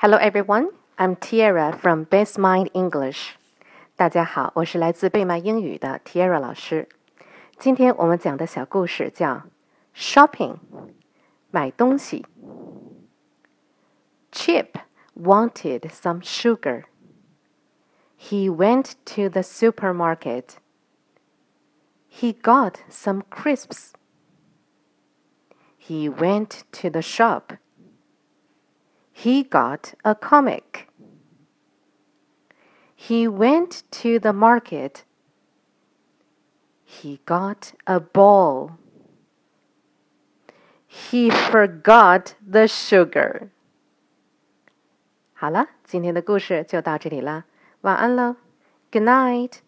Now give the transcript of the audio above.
Hello everyone, I'm Tiara from Best Mind English. 大家好，我是来自贝麦英语的 Tiara 老师。今天我们讲的小故事叫 Shopping，买东西。Chip wanted some sugar. He went to the supermarket. He got some crisps. He went to the shop. He got a comic. He went to the market. He got a ball. He forgot the sugar. 好了，今天的故事就到这里啦，晚安喽，Good night。